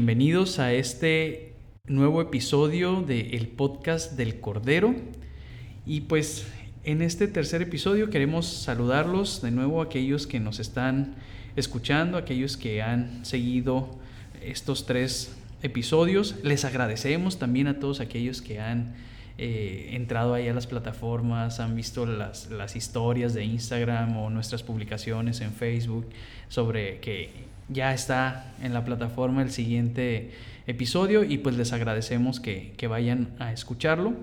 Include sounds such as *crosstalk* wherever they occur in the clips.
bienvenidos a este nuevo episodio del podcast del Cordero. Y pues en este tercer episodio queremos saludarlos de nuevo a aquellos que nos están escuchando, aquellos que han seguido estos tres episodios. Les agradecemos también a todos aquellos que han eh, entrado ahí a las plataformas, han visto las, las historias de Instagram o nuestras publicaciones en Facebook sobre que ya está en la plataforma el siguiente episodio y pues les agradecemos que, vayan a escucharlo.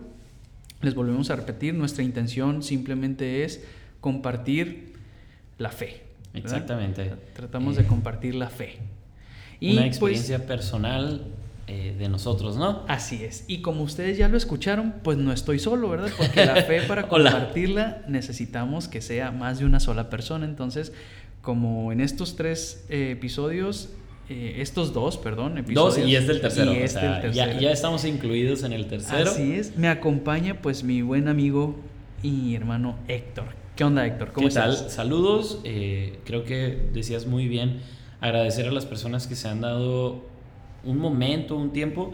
Les volvemos a repetir, nuestra intención simplemente es compartir la fe. Exactamente. Tratamos de eh, compartir la fe. Y una pues, experiencia personal eh, de nosotros, ¿no? Así es. Y como ustedes ya lo escucharon, pues no estoy solo, ¿verdad? Porque la fe *laughs* para compartirla necesitamos que sea más de una sola persona. Entonces, como en estos tres eh, episodios, eh, estos dos, perdón, episodios. Dos y este el tercero. este el tercero. Ya, estamos incluidos en el tercero. Así es. Me acompaña pues mi buen amigo y hermano Héctor. ¿Qué onda Héctor? ¿Cómo ¿Qué tal? Saludos. Eh, creo que decías muy bien agradecer a las personas que se han dado un momento, un tiempo,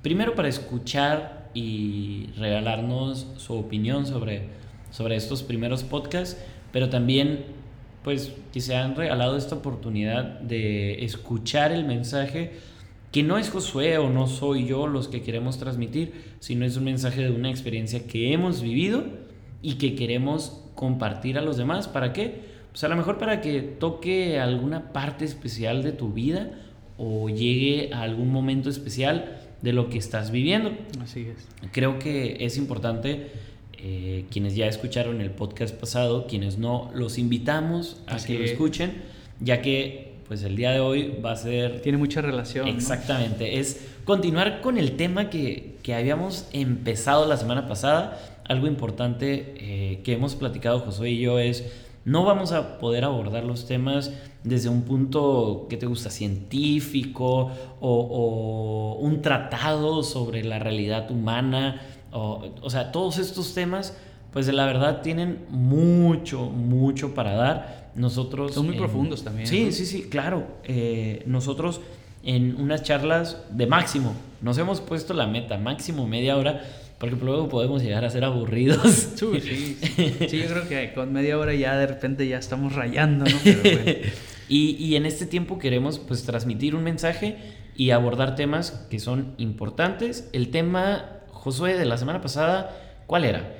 primero para escuchar y regalarnos su opinión sobre, sobre estos primeros podcasts, pero también pues que se han regalado esta oportunidad de escuchar el mensaje que no es Josué o no soy yo los que queremos transmitir, sino es un mensaje de una experiencia que hemos vivido y que queremos compartir a los demás. ¿Para qué? Pues a lo mejor para que toque alguna parte especial de tu vida o llegue a algún momento especial de lo que estás viviendo. Así es. Creo que es importante eh, quienes ya escucharon el podcast pasado, quienes no, los invitamos a que lo escuchen, ya que pues el día de hoy va a ser... Tiene mucha relación. Exactamente, es continuar con el tema que, que, habíamos empezado la semana pasada. Algo importante eh, que hemos platicado Josué y yo es, no vamos a poder abordar los temas desde un punto que te gusta científico o, o un tratado sobre la realidad humana o, sea, todos estos temas, pues la verdad tienen mucho, mucho para dar. Nosotros... Son muy profundos también. Sí, sí, sí, claro. Eh, nosotros en unas charlas de máximo, nos hemos puesto la meta, máximo media hora, porque luego podemos llegar a ser aburridos. *laughs* Sí, sí, sí. yo creo que con media hora ya de repente ya estamos rayando, ¿no? *laughs* y, y, en este tiempo queremos pues transmitir un mensaje y abordar temas que son importantes. El tema Josué, de la semana pasada, ¿cuál era?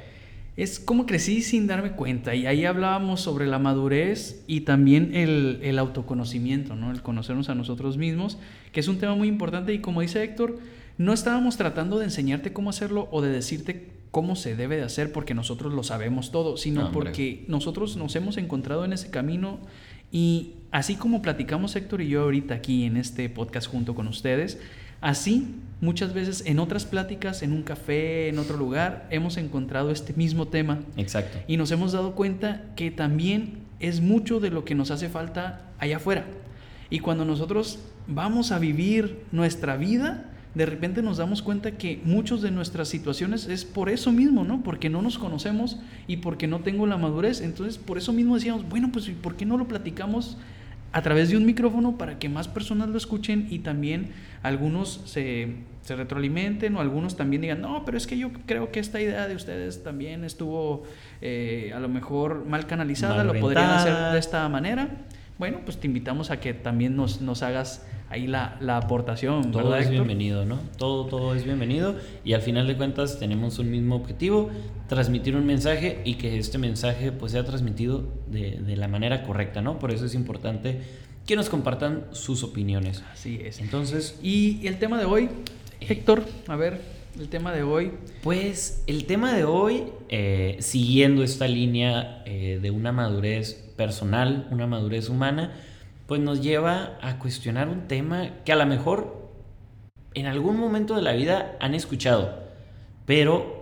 Es como crecí sin darme cuenta y ahí hablábamos sobre la madurez y también el, autoconocimiento, ¿no? el conocernos a nosotros mismos, que es un tema muy importante y como dice Héctor, no estábamos tratando de enseñarte cómo hacerlo o de decirte cómo se debe de hacer porque nosotros lo sabemos todo, sino porque nosotros nos hemos encontrado en ese camino y así como platicamos Héctor y yo ahorita aquí en este podcast junto con ustedes, Así, muchas veces en otras pláticas, en un café, en otro lugar, hemos encontrado este mismo tema. Exacto. Y nos hemos dado cuenta que también es mucho de lo que nos hace falta allá afuera. Y cuando nosotros vamos a vivir nuestra vida, de repente nos damos cuenta que muchas de nuestras situaciones es por eso mismo, ¿no? Porque no nos conocemos y porque no tengo la madurez. Entonces, por eso mismo decíamos, bueno, pues ¿por qué no lo platicamos a través de un micrófono para que más personas lo escuchen y también algunos se, retroalimenten o algunos también digan, no, pero es que yo creo que esta idea de ustedes también estuvo eh, a lo mejor mal canalizada, lo podrían hacer de esta manera. Bueno, pues te invitamos a que también nos, nos hagas ahí la, la aportación. Todo es bienvenido, ¿no? Todo, todo es bienvenido y al final de cuentas tenemos un mismo objetivo, transmitir un mensaje y que este mensaje pues sea transmitido de, de la manera correcta, ¿no? Por eso es importante que nos compartan sus opiniones. Así es. Entonces, y el tema de hoy, eh, Héctor, a ver, el tema de hoy. Pues el tema de hoy, eh, siguiendo esta línea eh, de una madurez personal, una madurez humana, pues nos lleva a cuestionar un tema que a lo mejor en algún momento de la vida han escuchado, pero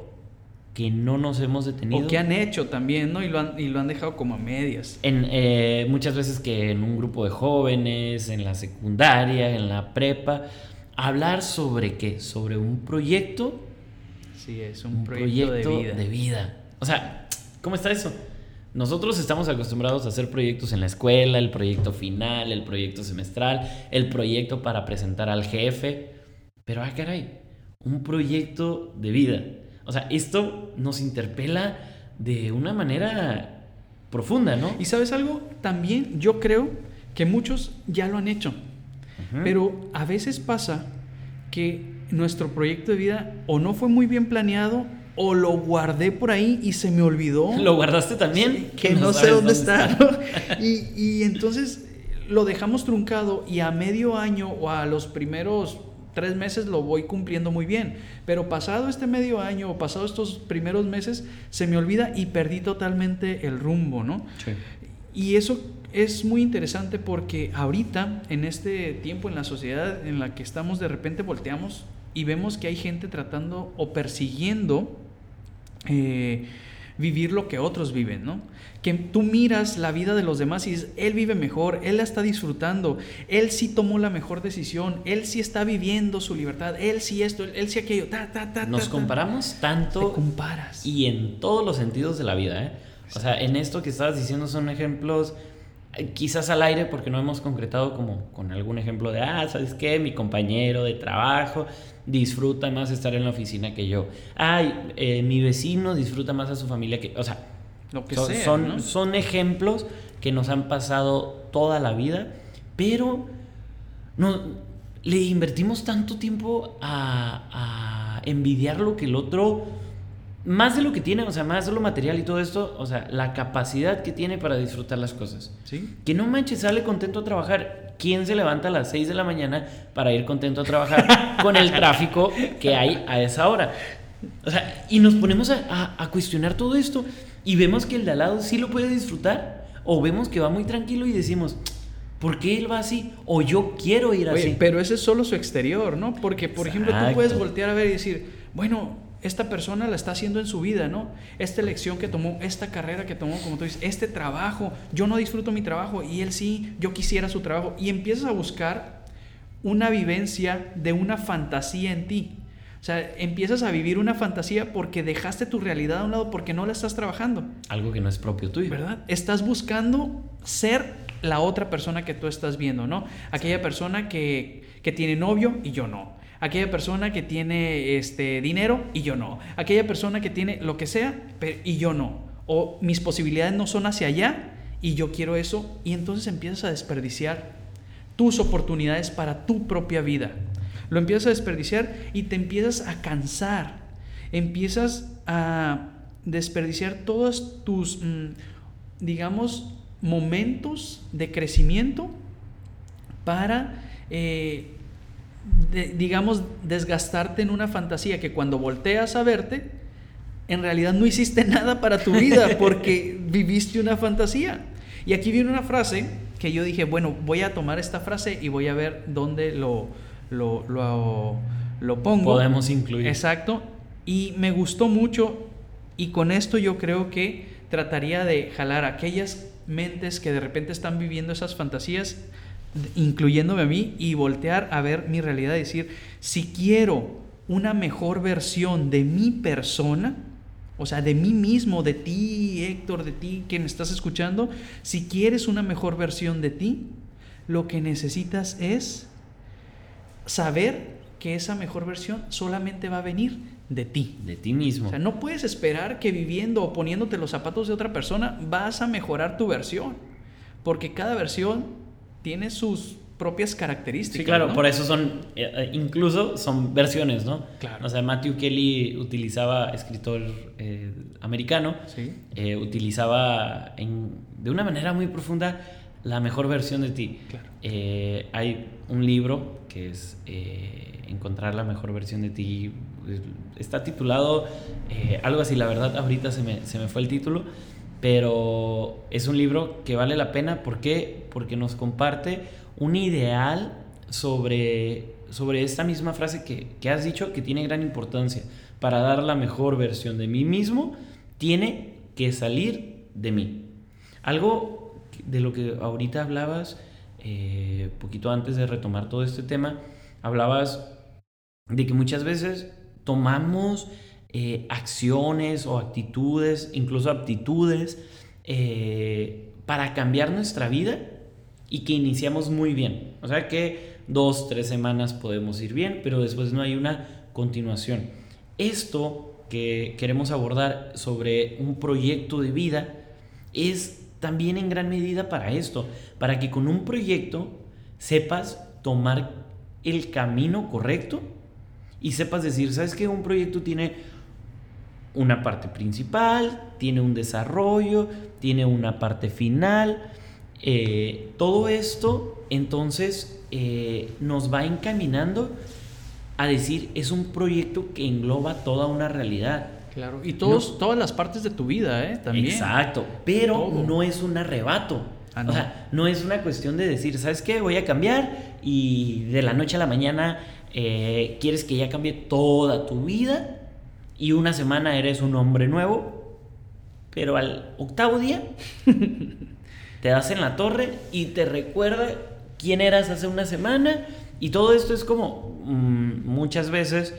que no nos hemos detenido. O que han hecho también, ¿no? Y lo han, y lo han dejado como a medias. En, eh, muchas veces que en un grupo de jóvenes, en la secundaria, en la prepa, hablar sobre qué? Sobre un proyecto. Sí, es un, proyecto, de, vida. de vida. O sea, ¿cómo está eso? Nosotros estamos acostumbrados a hacer proyectos en la escuela, el proyecto final, el proyecto semestral, el proyecto para presentar al jefe. Pero, ah, caray, un proyecto de vida. O sea, esto nos interpela de una manera profunda, ¿no? Y sabes algo, también yo creo que muchos ya lo han hecho. Pero a veces pasa que nuestro proyecto de vida o no fue muy bien planeado o lo guardé por ahí y se me olvidó. *laughs* ¿Lo guardaste también? que no, sé dónde, está. y, y entonces lo dejamos truncado y a medio año o a los primeros tres meses lo voy cumpliendo muy bien. Pero pasado este medio año o pasado estos primeros meses, se me olvida y perdí totalmente el rumbo, ¿no? Sí. Y eso es muy interesante porque ahorita, en este tiempo, en la sociedad en la que estamos, de repente volteamos y vemos que hay gente tratando o persiguiendo eh, vivir lo que otros viven, ¿no? Que tú miras la vida de los demás y dices, él vive mejor, él la está disfrutando, él sí tomó la mejor decisión, él sí está viviendo su libertad, él sí esto, él sí aquello, ta, ta, ta. Nos comparamos tanto. comparas. Y en todos los sentidos de la vida, ¿eh? O sea, en esto que estabas diciendo son ejemplos eh, quizás al aire porque no hemos concretado como con algún ejemplo de, ah, ¿sabes qué? Mi compañero de trabajo disfruta más estar en la oficina que yo. Ay, eh, mi vecino disfruta más a su familia que... O sea, Lo que son, sea, son, ¿no? son ejemplos que nos han pasado toda la vida, pero no, le invertimos tanto tiempo a, a envidiar lo que el otro más de lo que tiene, o sea, más de lo material y todo esto, o sea, la capacidad que tiene para disfrutar las cosas. Sí. Que no manches, sale contento a trabajar. ¿Quién se levanta a las 6 de la mañana para ir contento a trabajar *laughs* con el tráfico que hay a esa hora? O sea, y nos ponemos a, a- a cuestionar todo esto y vemos que el de al lado sí lo puede disfrutar o vemos que va muy tranquilo y decimos, ¿por qué él va así? O yo quiero ir Oye, así. pero ese es solo su exterior, ¿no? Porque, por ejemplo, tú Exacto. puedes voltear a ver y decir, bueno, esta persona la está haciendo en su vida, ¿no? Esta elección que tomó, esta carrera que tomó, como tú dices, este trabajo, yo no disfruto mi trabajo y él sí, yo quisiera su trabajo. Y empiezas a buscar una vivencia de una fantasía en ti. O sea, empiezas a vivir una fantasía porque dejaste tu realidad a un lado porque no la estás trabajando. Algo que no es propio tuyo. ¿verdad? Estás buscando ser la otra persona que tú estás viendo, ¿no? Aquella persona que, que tiene novio y yo no. Aquella persona que tiene este, dinero y yo no. Aquella persona que tiene lo que sea y yo no. O mis posibilidades no son hacia allá y yo quiero eso. Y entonces empiezas a desperdiciar tus oportunidades para tu propia vida. Lo empiezas a desperdiciar y te empiezas a cansar. Empiezas a desperdiciar todos tus, mm, digamos, momentos de crecimiento para, eh, de- digamos, desgastarte en una fantasía que cuando volteas a verte, en realidad no hiciste *laughs* nada para tu vida porque viviste una fantasía. Y aquí viene una frase que yo dije, bueno, voy a tomar esta frase y voy a ver dónde lo, lo, lo, lo pongo. Podemos incluir. Exacto. Y me gustó mucho y con esto yo creo que trataría de jalar aquellas mentes que de repente están viviendo esas fantasías, incluyéndome a mí, y voltear a ver mi realidad y decir, si quiero una mejor versión de mi persona, o sea, de mí mismo, de ti, Héctor, de ti que me estás escuchando, si quieres una mejor versión de ti, lo que necesitas es saber que esa mejor versión solamente va a venir de ti. De ti mismo. O sea, no puedes esperar que viviendo o poniéndote los zapatos de otra persona vas a mejorar tu versión, porque cada versión tiene sus propias características. Sí, claro, ¿no? por eso son, eh, eh, incluso son versiones, ¿no? Claro. O sea, Matthew Kelly utilizaba, escritor eh, americano, Sí. eh, utilizaba en- de una manera muy profunda la mejor versión de ti. Claro. Eh, hay un libro que es Encontrar la mejor versión de ti. Está titulado algo así, la verdad, ahorita se me, se me fue el título, pero es un libro que vale la pena. ¿Por qué? Porque nos comparte un ideal sobre, sobre esta misma frase que, que has dicho que tiene gran importancia. Para dar la mejor versión de mí mismo, tiene que salir de mí. Algo de lo que ahorita hablabas, eh, poquito antes de retomar todo este tema, hablabas de que muchas veces tomamos eh, acciones o actitudes, incluso aptitudes, eh, para cambiar nuestra vida y que iniciamos muy bien. O sea que dos, tres semanas podemos ir bien, pero después no hay una continuación. Esto que queremos abordar sobre un proyecto de vida es también en gran medida para esto, para que con un proyecto sepas tomar el camino correcto y sepas decir, ¿sabes qué? Un proyecto tiene una parte principal, tiene un desarrollo, tiene una parte final. Eh, todo esto entonces eh, nos va encaminando a decir, es un proyecto que engloba toda una realidad. Claro, y todos, todas las partes de tu vida, ¿eh? También. Exacto, pero no es un arrebato. Ah, no. O sea, no es una cuestión de decir, ¿sabes qué? Voy a cambiar y de la noche a la mañana eh, quieres que ya cambie toda tu vida y una semana eres un hombre nuevo, pero al octavo día *laughs* te das en la torre y te recuerda quién eras hace una semana y todo esto es como mm, muchas veces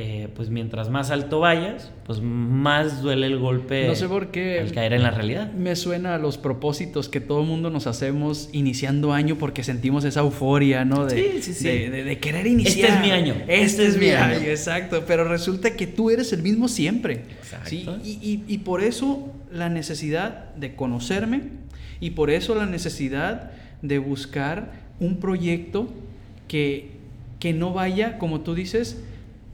eh, pues mientras más alto vayas, pues más duele el golpe no sé por qué al caer en la realidad. Me suena a los propósitos que todo el mundo nos hacemos iniciando año porque sentimos esa euforia, ¿no? De, sí, sí, sí. De, querer iniciar. Este es mi año. Este, este es, mi año. Exacto, pero resulta que tú eres el mismo siempre. Exacto. Y, y, y por eso la necesidad de conocerme y por eso la necesidad de buscar un proyecto que, que no vaya, como tú dices,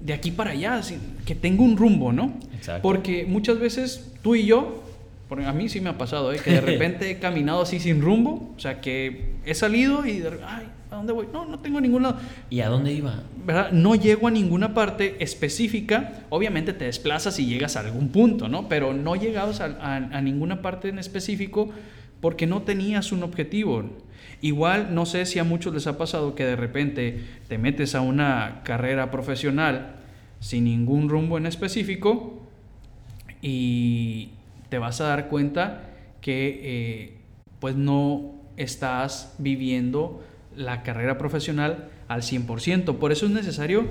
de aquí para allá, que tenga un rumbo, ¿no? Exacto. Porque muchas veces tú y yo, porque a mí sí me ha pasado, ¿eh? que de *laughs* repente he caminado así sin rumbo, o sea, que he salido y, ay, ¿a dónde voy? No, no tengo ningún lado. ¿Y a dónde iba? ¿Verdad? No llego a ninguna parte específica, obviamente te desplazas y llegas a algún punto, ¿no? Pero no llegabas a, a, a ninguna parte en específico porque no tenías un objetivo. Igual, no sé si a muchos les ha pasado que de repente te metes a una carrera profesional sin ningún rumbo en específico y te vas a dar cuenta que eh, pues no estás viviendo la carrera profesional al 100%. Por eso es necesario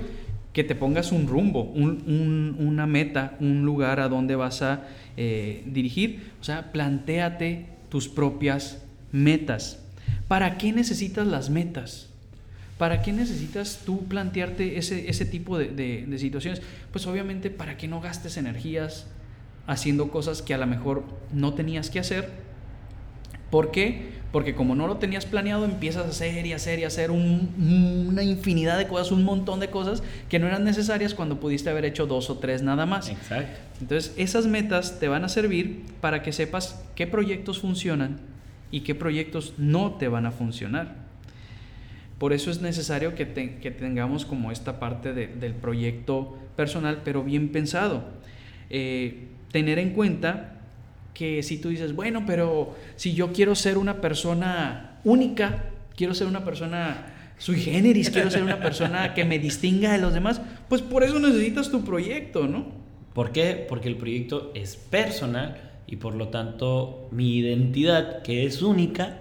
que te pongas un rumbo, una meta, un lugar a donde vas a eh, dirigir. O sea, planteate tus propias metas. ¿Para qué necesitas las metas? ¿Para qué necesitas tú plantearte ese, ese tipo de, de, situaciones? Pues obviamente para que no gastes energías haciendo cosas que a lo mejor no tenías que hacer. ¿Por qué? Porque como no lo tenías planeado, empiezas a hacer y hacer y hacer un, una infinidad de cosas, un montón de cosas que no eran necesarias cuando pudiste haber hecho dos o tres nada más. Exacto. Entonces, esas metas te van a servir para que sepas qué proyectos funcionan y qué proyectos no te van a funcionar. Por eso es necesario que, tengamos como esta parte del proyecto personal, pero bien pensado. Eh, tener en cuenta que si tú dices, bueno, pero si yo quiero ser una persona única, quiero ser una persona sui generis, quiero ser una persona que me distinga de los demás, pues por eso necesitas tu proyecto, ¿no? ¿Por qué? Porque el proyecto es personal y por lo tanto mi identidad, que es única,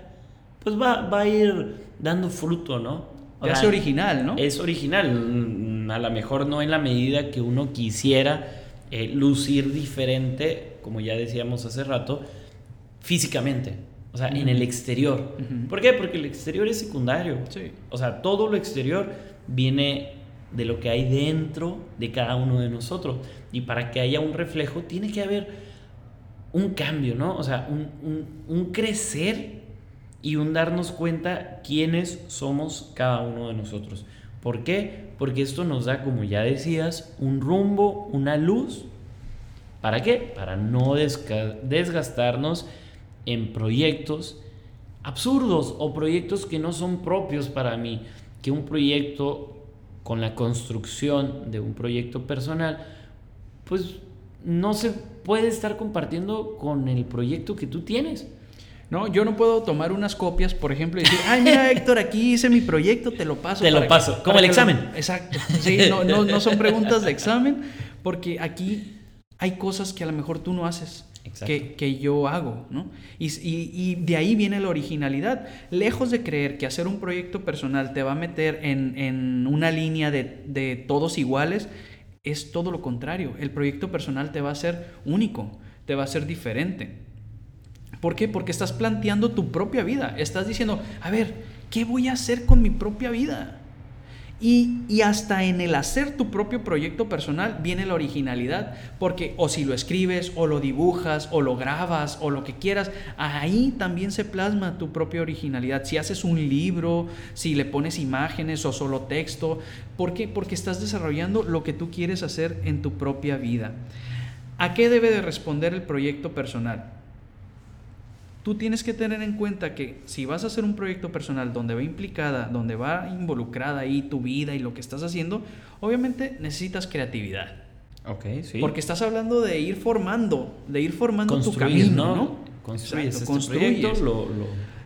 pues va, va a ir dando fruto, ¿no? O sea, original, ¿no? Es original, mm, a lo mejor no en la medida que uno quisiera eh, lucir diferente, como ya decíamos hace rato, físicamente, o sea, en el exterior. ¿Por qué? Porque el exterior es secundario. Sí. O sea, todo lo exterior viene de lo que hay dentro de cada uno de nosotros. Y para que haya un reflejo, tiene que haber un cambio, ¿no? O sea, un, crecer y un darnos cuenta quiénes somos cada uno de nosotros. ¿Por qué? Porque esto nos da, como ya decías, un rumbo, una luz. ¿Para qué? Para no desgastarnos en proyectos absurdos o proyectos que no son propios para mí. Que un proyecto con la construcción de un proyecto personal, pues no se puede estar compartiendo con el proyecto que tú tienes. No, yo no puedo tomar unas copias, por ejemplo, y decir, ay, mira, *laughs* Héctor, aquí hice mi proyecto, te lo paso. Te lo paso, como el examen. exacto. Sí, no, no, son preguntas de examen, porque aquí hay cosas que a lo mejor tú no haces. Que, que, yo hago, ¿no? Y, y, y, de ahí viene la originalidad. Lejos de creer que hacer un proyecto personal te va a meter en, en una línea de, de todos iguales, es todo lo contrario. El proyecto personal te va a ser único, te va a ser diferente. ¿Por qué? Porque estás planteando tu propia vida. Estás diciendo, a ver, ¿qué voy a hacer con mi propia vida? Y, hasta en el hacer tu propio proyecto personal viene la originalidad, porque o si lo escribes, o lo dibujas, o lo grabas, o lo que quieras, ahí también se plasma tu propia originalidad. Si haces un libro, si le pones imágenes o solo texto, ¿por qué? Porque estás desarrollando lo que tú quieres hacer en tu propia vida. ¿A qué debe de responder el proyecto personal? Tú tienes que tener en cuenta que si vas a hacer un proyecto personal donde va implicada, donde va involucrada ahí tu vida y lo que estás haciendo, obviamente necesitas creatividad. Ok, sí. Porque estás hablando de ir formando, de ir formando tu camino, ¿no? Construyes este proyecto, lo,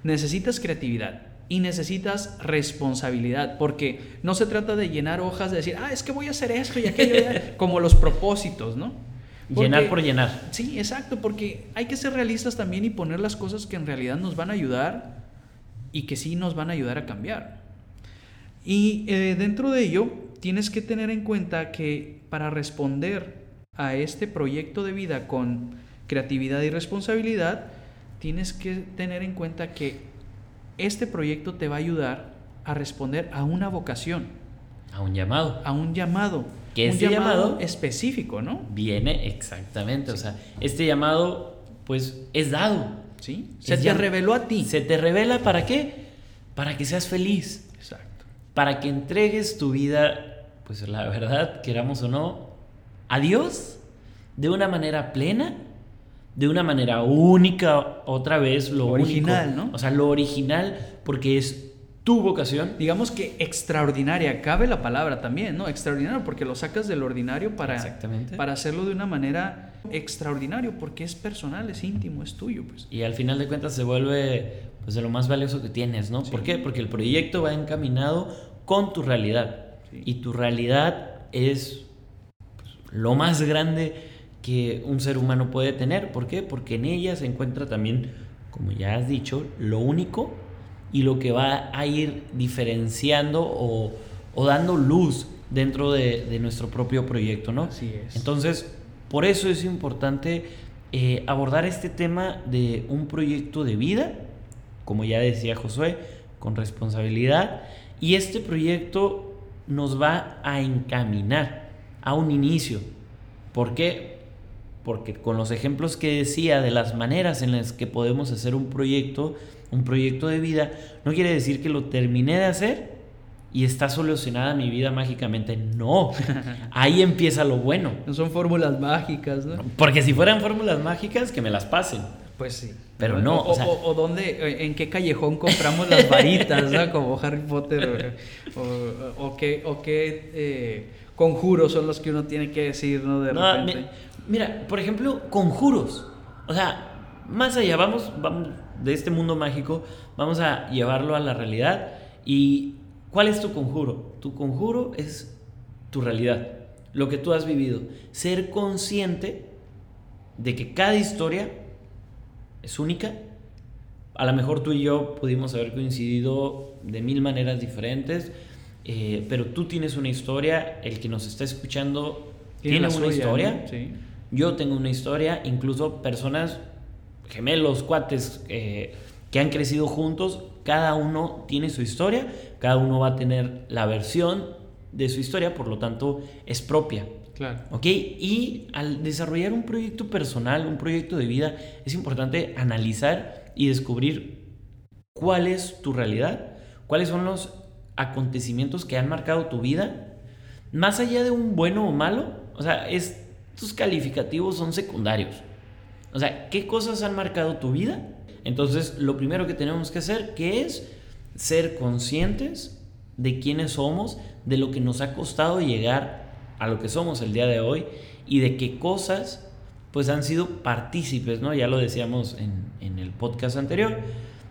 Necesitas creatividad y necesitas responsabilidad, porque no se trata de llenar hojas de decir, ah, es que voy a hacer esto y aquello, *laughs* como los propósitos, ¿no? Llenar por llenar. Sí, exacto, porque hay que ser realistas también y poner las cosas que en realidad nos van a ayudar y que sí nos van a ayudar a cambiar. Y eh, dentro de ello, tienes que tener en cuenta que para responder a este proyecto de vida con creatividad y responsabilidad, tienes que tener en cuenta que este proyecto te va a ayudar a responder a una vocación. A un llamado. A un llamado que este llamado, específico, ¿no? Viene exactamente, o sea, este llamado pues es dado. Sí. Se te reveló a ti. Se te revela para qué? Para que seas feliz. Exacto. Para que entregues tu vida, pues la verdad, queramos o no, a Dios de una manera plena, de una manera única, otra vez lo original, ¿no? O sea, lo original porque es tu vocación. Digamos que extraordinaria, cabe la palabra también, ¿no? Extraordinario, porque lo sacas del ordinario para, para hacerlo de una manera extraordinario, porque es personal, es íntimo, es tuyo. Pues. Y al final de cuentas se vuelve pues, de lo más valioso que tienes, ¿no? ¿Por qué? Porque el proyecto va encaminado con tu realidad. Y tu realidad es pues, lo más grande que un ser humano puede tener. ¿Por qué? Porque en ella se encuentra también, como ya has dicho, lo único y lo que va a ir diferenciando o, dando luz dentro de, nuestro propio proyecto, ¿no? Así es. Entonces, por eso es importante eh, abordar este tema de un proyecto de vida, como ya decía Josué, con responsabilidad, y este proyecto nos va a encaminar a un inicio. ¿Por qué? Porque con los ejemplos que decía de las maneras en las que podemos hacer un proyecto, un proyecto de vida, no quiere decir que lo terminé de hacer y está solucionada mi vida mágicamente. No, *laughs* ahí empieza lo bueno. No son fórmulas mágicas, ¿no? Porque si fueran fórmulas mágicas, que me las pasen. Pues sí. Pero no. O, dónde, en qué callejón compramos las varitas, ¿no? *laughs* Como Harry Potter. O, qué, o qué eh, conjuros son los que uno tiene que decir, ¿no? De repente. Mira, por ejemplo, conjuros. O sea, más allá, vamos, vamos de este mundo mágico, vamos a llevarlo a la realidad. ¿Y cuál es tu conjuro? Tu conjuro es tu realidad, lo que tú has vivido. Ser consciente de que cada historia es única. A lo mejor tú y yo pudimos haber coincidido de mil maneras diferentes, eh, pero tú tienes una historia, el que nos está escuchando tiene, una historia. Yo tengo una historia, incluso personas gemelos, cuates eh, que han crecido juntos, cada uno tiene su historia, cada uno va a tener la versión de su historia, por lo tanto es propia. Claro. ¿Ok? Y al desarrollar un proyecto personal, un proyecto de vida, es importante analizar y descubrir cuál es tu realidad, cuáles son los acontecimientos que han marcado tu vida, más allá de un bueno o malo, o sea, estos calificativos son secundarios. O sea, ¿qué cosas han marcado tu vida? Entonces, lo primero que tenemos que hacer, que es ser conscientes de quiénes somos, de lo que nos ha costado llegar a lo que somos el día de hoy y de qué cosas pues han sido partícipes, ¿no? Ya lo decíamos en, el podcast anterior.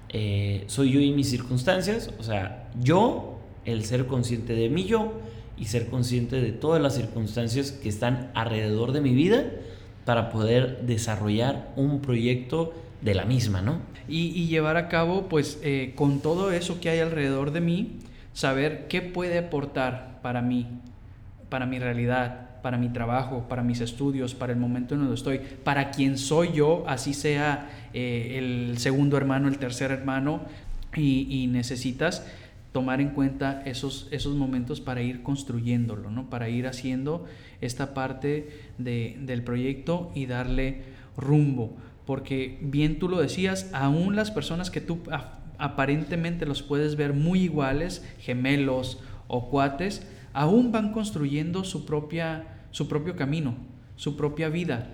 Eh, soy yo y mis circunstancias, o sea, yo, el ser consciente de mí yo y ser consciente de todas las circunstancias que están alrededor de mi vida para poder desarrollar un proyecto de la misma, ¿no? Y, llevar a cabo, pues, eh, con todo eso que hay alrededor de mí, saber qué puede aportar para mí, para mi realidad, para mi trabajo, para mis estudios, para el momento en donde estoy, para quien soy yo, así sea eh, el segundo hermano, el tercer hermano, y, necesitas tomar en cuenta esos, esos momentos para ir construyéndolo, ¿no? para ir haciendo esta parte del proyecto y darle rumbo. Porque bien tú lo decías, aún las personas que tú aparentemente los puedes ver muy iguales, gemelos o cuates, aún van construyendo su, propia, su propio camino, su propia vida,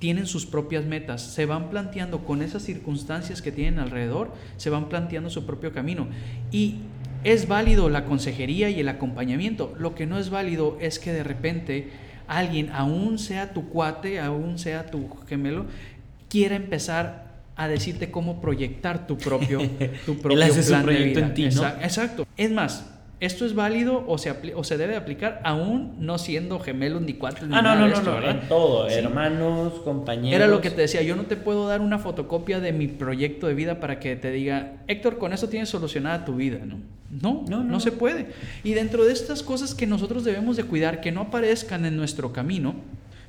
tienen sus propias metas, se van planteando con esas circunstancias que tienen alrededor, se van planteando su propio camino. Y es válido la consejería y el acompañamiento, lo que no es válido es que de repente alguien, aún sea tu cuate, aún sea tu gemelo, quiera empezar a decirte cómo proyectar tu propio, *laughs* tu propio plan de vida. En ti, Exacto. Es más, esto es válido o se, o se debe aplicar aún no siendo gemelos ni cuates ni ah, no, no, no, no, en todo, hermanos, compañeros. Era lo que te decía, yo no te puedo dar una fotocopia de mi proyecto de vida para que te diga, Héctor, con eso tienes solucionada tu vida, ¿no? No, no, no, se puede. Y dentro de estas cosas que nosotros debemos de cuidar, que no aparezcan en nuestro camino,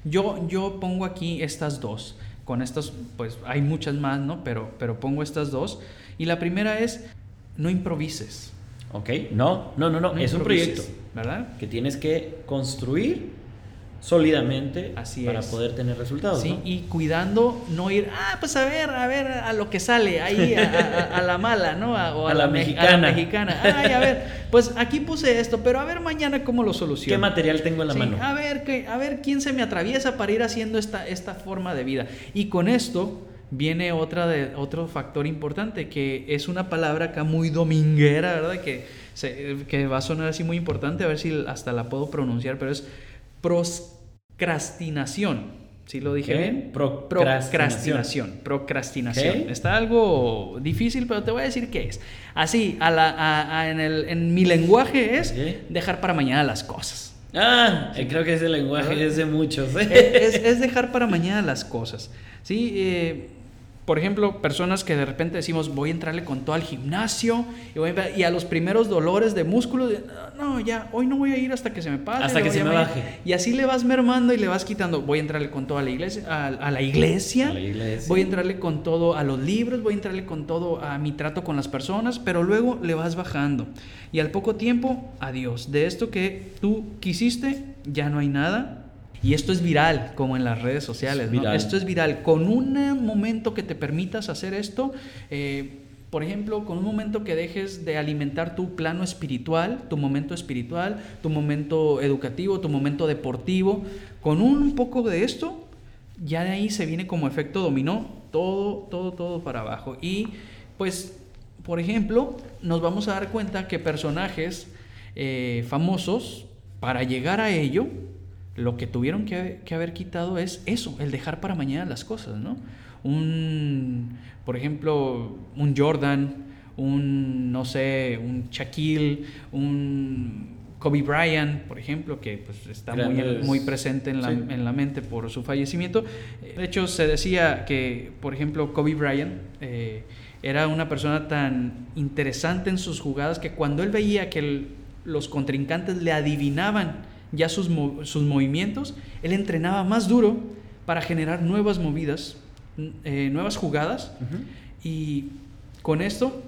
yo, yo pongo aquí estas dos con estas, pues hay muchas más, ¿no? Pero, pero pongo estas dos. Y la primera es, no improvises. Ok, no, no, no, no, es un proyecto, ¿verdad? Que tienes que construir sólidamente Así para poder tener resultados. Sí, y cuidando no ir, ah, pues a ver, a ver, a lo que sale, ahí a, la mala, ¿no? o *laughs* a, la, mexicana. A la mexicana. Ay, a ver, pues aquí puse esto, pero a ver mañana cómo lo soluciono. ¿Qué material tengo en la mano? A ver, que, a ver quién se me atraviesa para ir haciendo esta, esta forma de vida. Y con esto viene otra de, otro factor importante, que es una palabra acá muy dominguera, ¿verdad? Que, que va a sonar así muy importante, a ver si hasta la puedo pronunciar, pero es procrastinación. ¿Sí lo dije bien? Procrastinación. Procrastinación. Está algo difícil, pero te voy a decir qué es. Así, a la, en, el, en, mi lenguaje es dejar para mañana las cosas. Ah, creo que ese lenguaje es de muchos. *laughs* ¿eh? Es, es, dejar para mañana las cosas. Sí, eh, por ejemplo, personas que de repente decimos, voy a entrarle con todo al gimnasio y, a, los primeros dolores de músculos, no, ya, hoy no voy a ir hasta que se me pase. Hasta que se me baje. Y así le vas mermando y le vas quitando, voy a entrarle con todo a la iglesia, a, la iglesia, voy a entrarle con todo a los libros, voy a entrarle con todo a mi trato con las personas, pero luego le vas bajando. Y al poco tiempo, adiós. De esto que tú quisiste, ya no hay nada y esto es viral, como en las redes sociales. Esto es viral. Con un momento que te permitas hacer esto, eh, por ejemplo, con un momento que dejes de alimentar tu plano espiritual, tu momento espiritual, tu momento educativo, tu momento deportivo, con un poco de esto, ya de ahí se viene como efecto dominó todo, todo, todo para abajo. Y pues, por ejemplo, nos vamos a dar cuenta que personajes eh, famosos, para llegar a ello, lo que tuvieron que, haber quitado es eso, el dejar para mañana las cosas, ¿no? Un, por ejemplo, un Jordan, un, no sé, un Shaquille, un Kobe Bryant, por ejemplo, que pues, está muy, muy, presente en la, en la, mente por su fallecimiento. De hecho, se decía que, por ejemplo, Kobe Bryant eh, era una persona tan interesante en sus jugadas que cuando él veía que los contrincantes le adivinaban ya sus, sus movimientos, él entrenaba más duro para generar nuevas movidas, eh, nuevas jugadas y con esto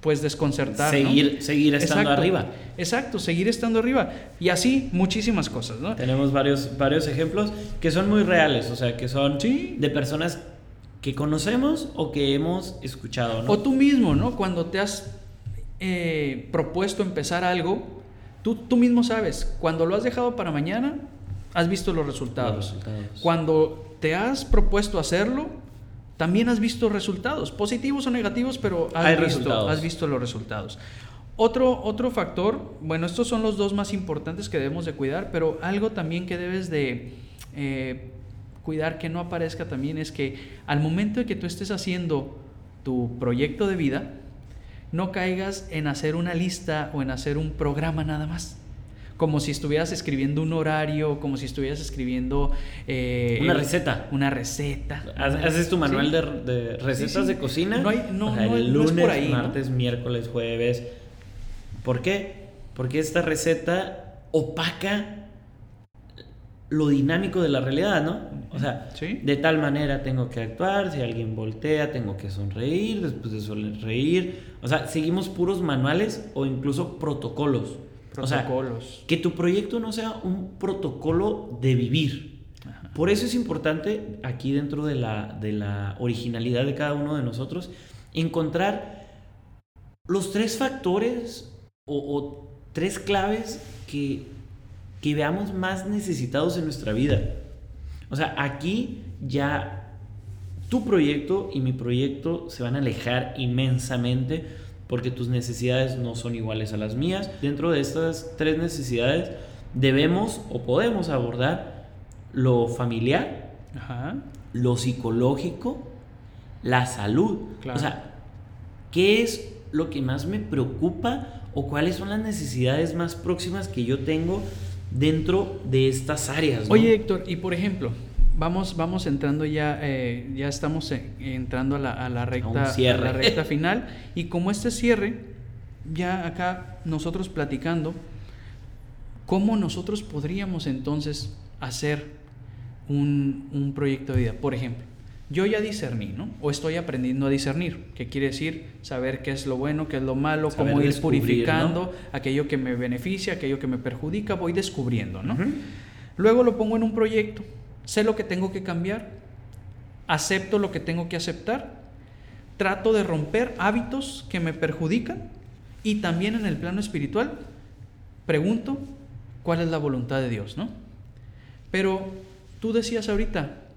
pues desconcertar. Seguir, seguir estando arriba. Exacto, seguir estando arriba. Y así muchísimas cosas, ¿no? Tenemos varios, varios ejemplos que son muy reales, o sea, que son de personas que conocemos o que hemos escuchado, O tú mismo, ¿no? Cuando te has eh, propuesto empezar algo, Tú, mismo sabes, cuando lo has dejado para mañana, has visto los resultados. Cuando te has propuesto hacerlo, también has visto resultados, positivos o negativos, pero has, visto, has visto los resultados. Otro, otro factor, bueno, estos son los dos más importantes que debemos de cuidar, pero algo también que debes de eh, cuidar que no aparezca también es que al momento de que tú estés haciendo tu proyecto de vida, no caigas en hacer una lista o en hacer un programa nada más. Como si estuvieras escribiendo un horario, como si estuvieras escribiendo... Eh, una receta. Una receta. ¿Haces tu manual de, recetas de cocina? No hay, no, el lunes, martes, miércoles, jueves. ¿Por qué? Porque esta receta opaca lo dinámico de la realidad, ¿no? O sea, Sí. de tal manera tengo que actuar, si alguien voltea tengo que sonreír, después de sonreír. O sea, seguimos puros manuales o incluso protocolos. O sea, Protocolos. que tu proyecto no sea un protocolo de vivir. Por eso es importante aquí dentro de la, de la originalidad de cada uno de nosotros encontrar los tres factores o, o tres claves que, que veamos más necesitados en nuestra vida. O sea, aquí ya tu proyecto y mi proyecto se van a alejar inmensamente porque tus necesidades no son iguales a las mías. Dentro de estas tres necesidades debemos o podemos abordar lo familiar, Ajá. lo psicológico, la salud. Claro. O sea, ¿qué es lo que más me preocupa o cuáles son las necesidades más próximas que yo tengo dentro de estas áreas? ¿no? Oye, Héctor, y por ejemplo, vamos, vamos entrando ya, eh, ya estamos entrando a la, a la recta, cierre. a la recta *laughs* final. Y como este cierre, ya acá nosotros platicando, ¿cómo nosotros podríamos entonces hacer un, un proyecto de vida? Por ejemplo, yo ya discerní, ¿no? O estoy aprendiendo a discernir, que quiere decir saber qué es lo bueno, qué es lo malo, Saber cómo ir purificando aquello que me beneficia, aquello que me perjudica, voy descubriendo, ¿no? Luego lo pongo en un proyecto, sé lo que tengo que cambiar, acepto lo que tengo que aceptar, trato de romper hábitos que me perjudican y también en el plano espiritual pregunto cuál es la voluntad de Dios, ¿no? Pero tú decías ahorita,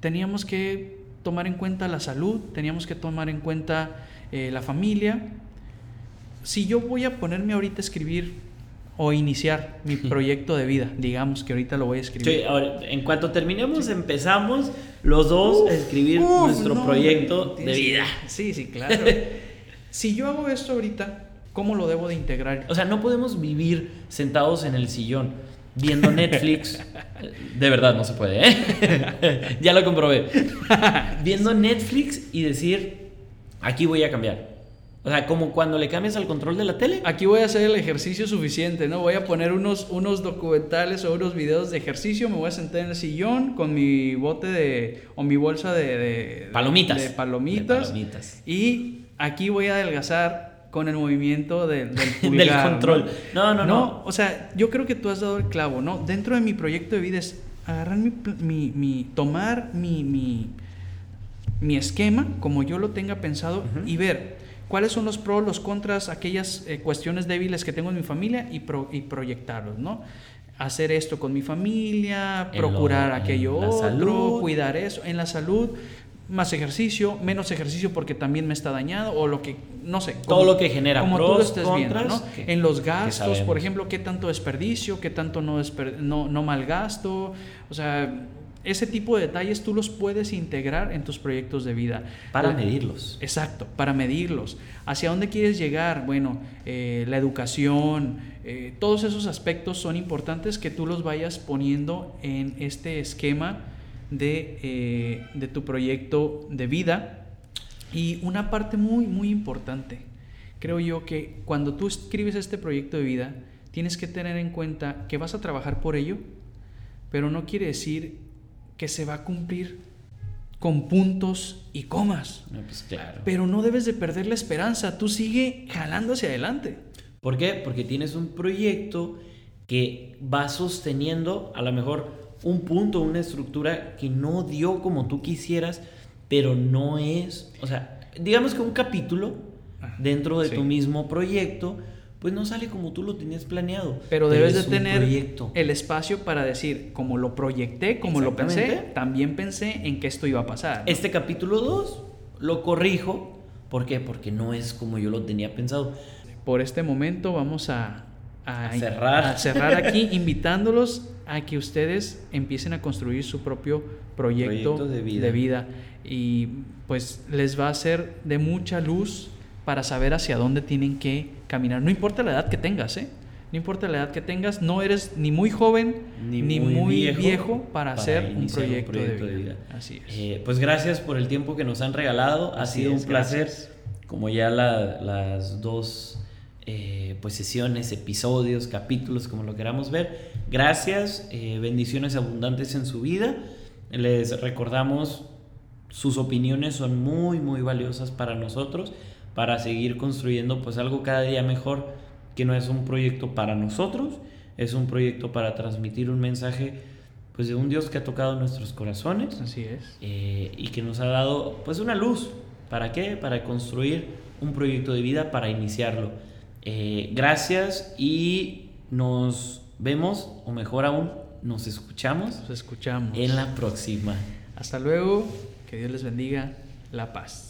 teníamos que tomar en cuenta la salud, teníamos que tomar en cuenta eh, la familia. Si yo voy a ponerme ahorita a escribir o iniciar mi proyecto de vida, digamos que ahorita lo voy a escribir. Sí, ahora, en cuanto terminemos, empezamos los dos Uf, a escribir uf, nuestro no, proyecto de vida. Sí, sí, claro. *laughs* si yo hago esto ahorita, ¿cómo lo debo de integrar? O sea, no podemos vivir sentados en el sillón viendo Netflix. De verdad, no se puede, ¿eh? *laughs* ya lo comprobé. *laughs* Viendo Netflix y decir, aquí voy a cambiar. O sea, como cuando le cambias al control de la tele. Aquí voy a hacer el ejercicio suficiente, ¿no? Voy a poner unos, unos documentales o unos videos de ejercicio, me voy a sentar en el sillón con mi bote de, o mi bolsa de, de- Palomitas. de palomitas, De palomitas. y aquí voy a adelgazar con el movimiento del, del *laughs* pulgar, Del control. No, no, no. O sea, yo creo que tú has dado el clavo, ¿no? Dentro de mi proyecto de vida es agarrar mi, mi, mi- tomar mi, mi, mi esquema como yo lo tenga pensado y ver cuáles son los pros, los contras, aquellas eh, cuestiones débiles que tengo en mi familia y, pro- y proyectarlos, ¿no? Hacer esto con mi familia, En procurar aquello otro, salud. cuidar eso, en la salud, más ejercicio, menos ejercicio porque también me está dañado o lo que, no sé. Todo lo que genera como tú pros, lo estés viendo, ¿no? que- en los gastos, por ejemplo, qué tanto desperdicio, qué tanto no, desper- no, no malgasto, o sea, ese tipo de detalles tú los puedes integrar en tus proyectos de vida. Para medirlos. Exacto, para medirlos. ¿Hacia dónde quieres llegar? Bueno, eh, la educación, eh, todos esos aspectos son importantes que tú los vayas poniendo en este esquema de, eh, de tu proyecto de vida. Y una parte muy, muy importante, creo yo que cuando tú escribes este proyecto de vida, tienes que tener en cuenta que vas a trabajar por ello, pero no quiere decir que se va a cumplir con puntos y comas. No, pues claro. Pero no debes de perder la esperanza, tú sigue jalando hacia adelante. ¿Por qué? Porque tienes un proyecto que va sosteniendo a lo mejor un punto, una estructura que no dio como tú quisieras, pero no es, o sea, digamos que un capítulo Ah, dentro de sí. tu mismo proyecto, pues no sale como tú lo tenías planeado. Pero debes de tener proyecto. el espacio para decir, como lo proyecté, como lo pensé, también pensé en que esto iba a pasar. ¿no? Este capítulo 2 lo corrijo, ¿por qué? Porque no es como yo lo tenía pensado. Por este momento vamos a, a- A cerrar. a cerrar aquí, *laughs* invitándolos a que ustedes empiecen a construir su propio proyecto, Proyecto de de, vida. vida. Y pues les va a ser de mucha luz para saber hacia dónde tienen que caminar. No importa la edad que tengas, ¿eh? No importa la edad que tengas, no eres ni muy joven ni, muy, viejo, para, hacer un proyecto, de, vida. Así es. Eh, pues gracias por el tiempo que nos han regalado. Ha sido es, un placer. gracias. Como ya la- las dos eh, pues sesiones, episodios, capítulos, como lo queramos ver. Gracias, eh, bendiciones abundantes en su vida. Les recordamos, sus opiniones son muy, muy valiosas para nosotros, para seguir construyendo pues algo cada día mejor, que no es un proyecto para nosotros, es un proyecto para transmitir un mensaje pues de un Dios que ha tocado nuestros corazones. Así es. Eh, y que nos ha dado pues una luz. ¿Para qué? Para construir un proyecto de vida, para iniciarlo. Eh, gracias y nos vemos, o mejor aún, nos escuchamos. Nos escuchamos. En la próxima. Hasta luego. Que Dios les bendiga. La paz.